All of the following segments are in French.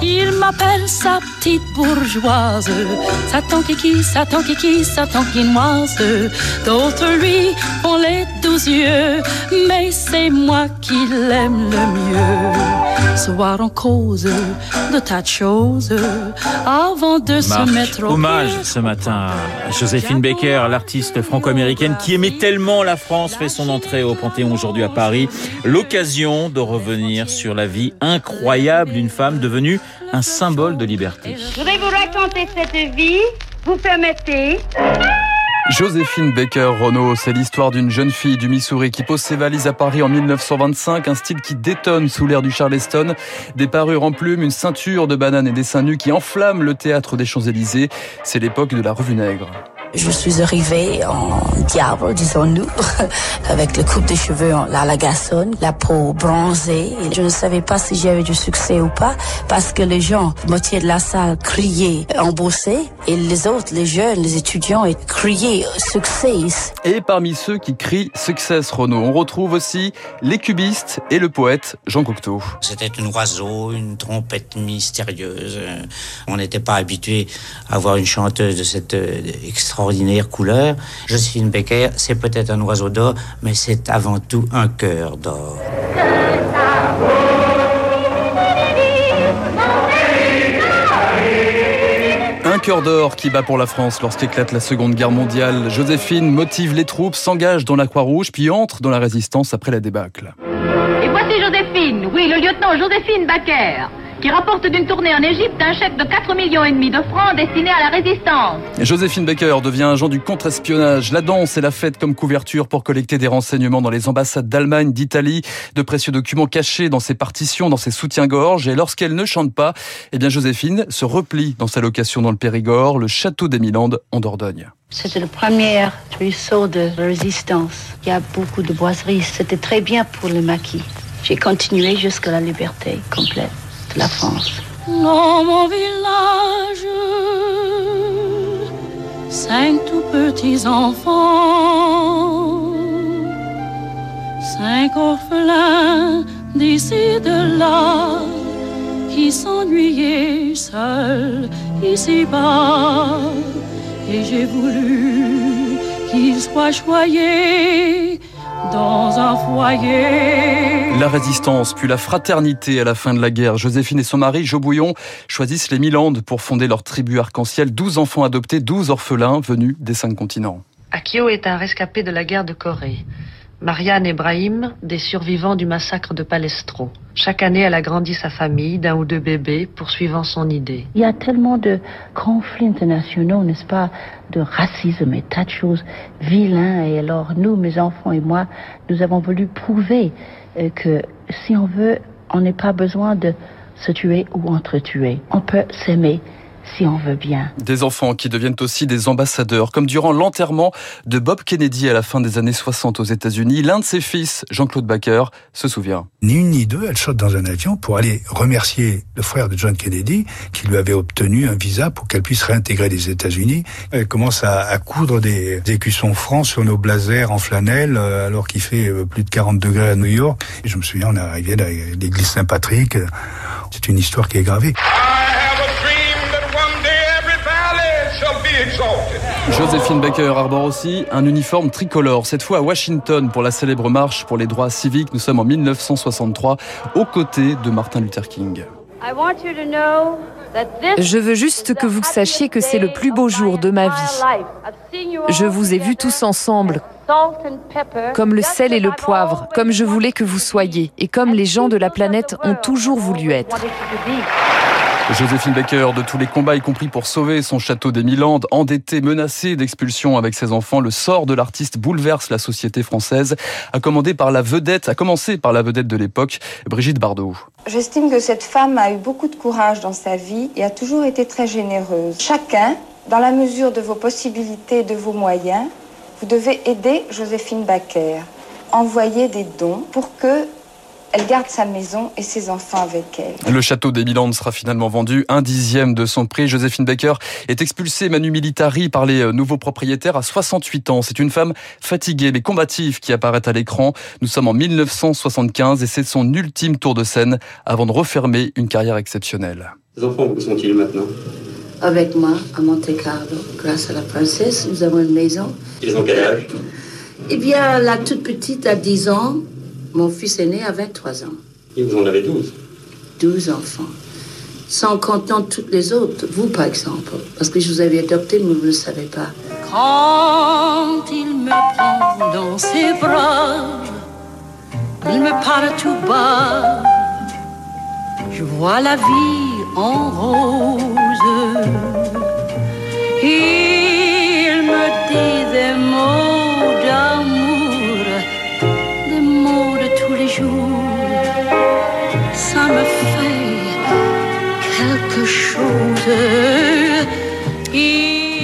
Il m'appelle sa petite bourgeoise, Satan kiki, Satan kiki, Satan quinoise. D'autres lui ont les douze yeux, mais c'est moi qui l'aime le mieux. Soir en cause de tas de choses avant de se mettre au hommage ce matin à Joséphine Baker, l'artiste franco-américaine qui aimait tellement la France, fait son entrée au Panthéon aujourd'hui à Paris. L'occasion de revenir sur la vie incroyable d'une femme devenue un symbole de liberté. Je voudrais vous raconter cette vie. Vous permettez Joséphine Baker Renault, c'est l'histoire d'une jeune fille du Missouri qui pose ses valises à Paris en 1925, un style qui détonne sous l'air du Charleston, des parures en plumes, une ceinture de bananes et des seins nus qui enflamment le théâtre des Champs-Élysées. C'est l'époque de la revue nègre. Je suis arrivée en diable, disons-nous, avec le coupe des cheveux en la lagaçonne, la peau bronzée. Et je ne savais pas si j'avais du succès ou pas, parce que les gens, moitié de la salle, criaient embauché, et les autres, les jeunes, les étudiants, criaient succès. Et parmi ceux qui crient Success Renault, on retrouve aussi les cubistes et le poète Jean Cocteau. C'était un oiseau, une trompette mystérieuse. On n'était pas habitué à voir une chanteuse de cette extraordinaire extraordinaire couleur. Josephine Becker, c'est peut-être un oiseau d'or, mais c'est avant tout un cœur d'or. Un cœur d'or qui bat pour la France lorsqu'éclate la Seconde Guerre mondiale. Joséphine motive les troupes, s'engage dans la Croix-Rouge, puis entre dans la résistance après la débâcle. Et voici Joséphine, oui, le lieutenant Joséphine Baker qui rapporte d'une tournée en Égypte un chèque de 4 millions et demi de francs destiné à la résistance. Joséphine Baker devient agent du contre-espionnage. La danse et la fête comme couverture pour collecter des renseignements dans les ambassades d'Allemagne, d'Italie, de précieux documents cachés dans ses partitions, dans ses soutiens-gorge. Et lorsqu'elle ne chante pas, eh bien Joséphine se replie dans sa location dans le Périgord, le château des Milandes en Dordogne. C'était le premier ruisseau de résistance. Il y a beaucoup de boiseries. C'était très bien pour le maquis. J'ai continué jusqu'à la liberté complète la France. Dans mon village, cinq tout petits enfants, cinq orphelins d'ici de là, qui s'ennuyaient seuls ici-bas. Et j'ai voulu qu'ils soient choyés dans un foyer. La résistance, puis la fraternité à la fin de la guerre. Joséphine et son mari, Jo Bouillon, choisissent les Milandes pour fonder leur tribu arc-en-ciel. 12 enfants adoptés, 12 orphelins venus des cinq continents. Akio est un rescapé de la guerre de Corée. Marianne et Brahim, des survivants du massacre de Palestro. Chaque année, elle agrandit sa famille d'un ou deux bébés, poursuivant son idée. Il y a tellement de conflits internationaux, n'est-ce pas, de racisme et tas de choses vilains. Et alors, nous, mes enfants et moi, nous avons voulu prouver euh, que si on veut, on n'a pas besoin de se tuer ou entretuer. On peut s'aimer si on veut bien. Des enfants qui deviennent aussi des ambassadeurs, comme durant l'enterrement de Bob Kennedy à la fin des années 60 aux États-Unis. L'un de ses fils, Jean-Claude Baker, se souvient. Ni une ni deux, elle saute dans un avion pour aller remercier le frère de John Kennedy, qui lui avait obtenu un visa pour qu'elle puisse réintégrer les États-Unis. Elle commence à, coudre des, écussons francs sur nos blazers en flanelle, euh, alors qu'il fait euh, plus de 40 degrés à New York. Et je me souviens, on est arrivé à l'église Saint-Patrick. C'est une histoire qui est gravée. Joséphine Baker arbore aussi un uniforme tricolore, cette fois à Washington pour la célèbre marche pour les droits civiques. Nous sommes en 1963 aux côtés de Martin Luther King. Je veux juste que vous sachiez que c'est le plus beau jour de ma vie. Je vous ai vus tous ensemble, comme le sel et le poivre, comme je voulais que vous soyez, et comme les gens de la planète ont toujours voulu être. Joséphine Baker, de tous les combats, y compris pour sauver son château des Milandes, endetté, menacé d'expulsion avec ses enfants, le sort de l'artiste bouleverse la société française, a commandé par la vedette, a commencé par la vedette de l'époque, Brigitte Bardot. J'estime que cette femme a eu beaucoup de courage dans sa vie et a toujours été très généreuse. Chacun, dans la mesure de vos possibilités et de vos moyens, vous devez aider Joséphine Baker. Envoyer des dons pour que elle garde sa maison et ses enfants avec elle. Le château des Milandes sera finalement vendu un dixième de son prix. Joséphine Baker est expulsée manu militari par les euh, nouveaux propriétaires à 68 ans. C'est une femme fatiguée mais combative qui apparaît à l'écran. Nous sommes en 1975 et c'est son ultime tour de scène avant de refermer une carrière exceptionnelle. Les enfants, où sont-ils maintenant? Avec moi, à Monte Carlo, grâce à la princesse, nous avons une maison. Ils ont quel âge? Eh bien, la toute petite a 10 ans, mon fils aîné a 23 ans. Et vous en avez 12 12 enfants. Sans comptant toutes les autres, vous par exemple, parce que je vous avais adopté, mais vous ne le savez pas. Quand il me prend dans ses bras, il me parle tout bas. Je vois la vie en rose. Il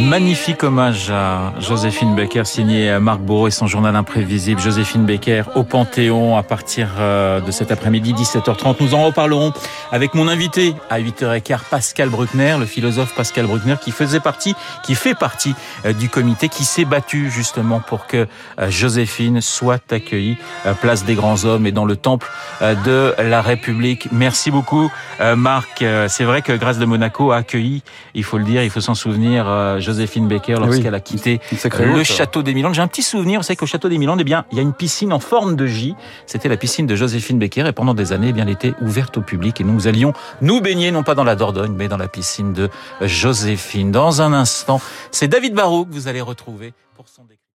Magnifique hommage à Joséphine Becker, signé Marc Bourreau et son journal imprévisible. Joséphine Becker au Panthéon à partir euh, de cet après-midi, 17h30. Nous en reparlerons avec mon invité à 8h15, Pascal Bruckner, le philosophe Pascal Bruckner, qui faisait partie, qui fait partie euh, du comité, qui s'est battu justement pour que euh, Joséphine soit accueillie place des grands hommes et dans le temple de la République. Merci beaucoup, Marc. C'est vrai que Grâce de Monaco a accueilli, il faut le dire, il faut s'en souvenir, Baker lorsqu'elle a quitté le château des Milandes. J'ai un petit souvenir, savez qu'au château des Milandes, eh bien, il y a une piscine en forme de J. C'était la piscine de Joséphine Baker et pendant des années, eh bien, elle était ouverte au public et nous allions nous baigner, non pas dans la Dordogne, mais dans la piscine de Joséphine. Dans un instant, c'est David Barrault que vous allez retrouver pour son